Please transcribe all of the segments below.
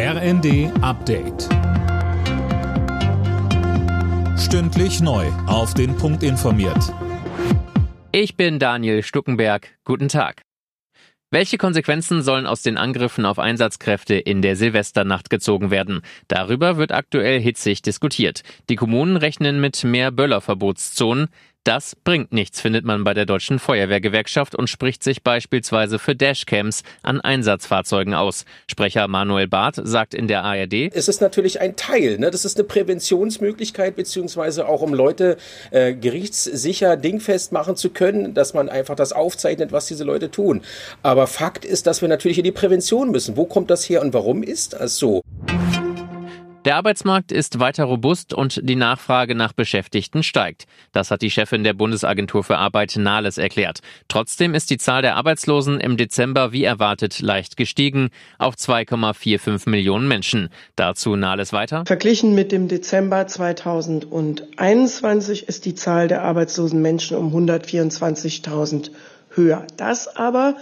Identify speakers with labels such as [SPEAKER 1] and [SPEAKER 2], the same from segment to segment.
[SPEAKER 1] RND Update. Stündlich neu. Auf den Punkt informiert.
[SPEAKER 2] Ich bin Daniel Stuckenberg. Guten Tag. Welche Konsequenzen sollen aus den Angriffen auf Einsatzkräfte in der Silvesternacht gezogen werden? Darüber wird aktuell hitzig diskutiert. Die Kommunen rechnen mit mehr Böllerverbotszonen. Das bringt nichts, findet man bei der Deutschen Feuerwehrgewerkschaft und spricht sich beispielsweise für Dashcams an Einsatzfahrzeugen aus. Sprecher Manuel Barth sagt in der ARD,
[SPEAKER 3] Es ist natürlich ein Teil, ne? das ist eine Präventionsmöglichkeit, beziehungsweise auch um Leute äh, gerichtssicher dingfest machen zu können, dass man einfach das aufzeichnet, was diese Leute tun. Aber Fakt ist, dass wir natürlich in die Prävention müssen. Wo kommt das her und warum ist das so?
[SPEAKER 2] Der Arbeitsmarkt ist weiter robust und die Nachfrage nach Beschäftigten steigt. Das hat die Chefin der Bundesagentur für Arbeit Nahles erklärt. Trotzdem ist die Zahl der Arbeitslosen im Dezember wie erwartet leicht gestiegen auf 2,45 Millionen Menschen. Dazu Nahles weiter.
[SPEAKER 4] Verglichen mit dem Dezember 2021 ist die Zahl der arbeitslosen Menschen um 124.000 höher. Das aber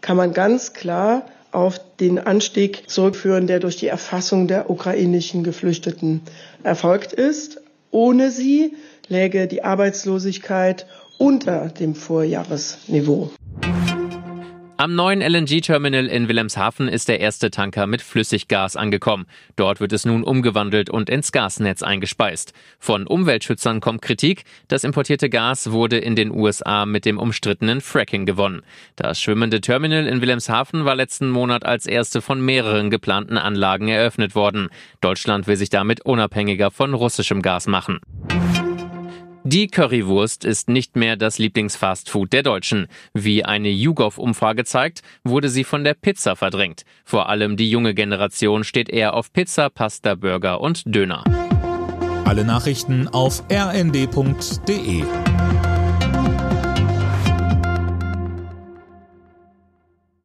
[SPEAKER 4] kann man ganz klar auf den Anstieg zurückführen, der durch die Erfassung der ukrainischen Geflüchteten erfolgt ist. Ohne sie läge die Arbeitslosigkeit unter dem Vorjahresniveau.
[SPEAKER 2] Am neuen LNG-Terminal in Wilhelmshaven ist der erste Tanker mit Flüssiggas angekommen. Dort wird es nun umgewandelt und ins Gasnetz eingespeist. Von Umweltschützern kommt Kritik. Das importierte Gas wurde in den USA mit dem umstrittenen Fracking gewonnen. Das schwimmende Terminal in Wilhelmshaven war letzten Monat als erste von mehreren geplanten Anlagen eröffnet worden. Deutschland will sich damit unabhängiger von russischem Gas machen. Die Currywurst ist nicht mehr das Lieblingsfastfood der Deutschen. Wie eine YouGov-Umfrage zeigt, wurde sie von der Pizza verdrängt. Vor allem die junge Generation steht eher auf Pizza, Pasta, Burger und Döner.
[SPEAKER 1] Alle Nachrichten auf rnd.de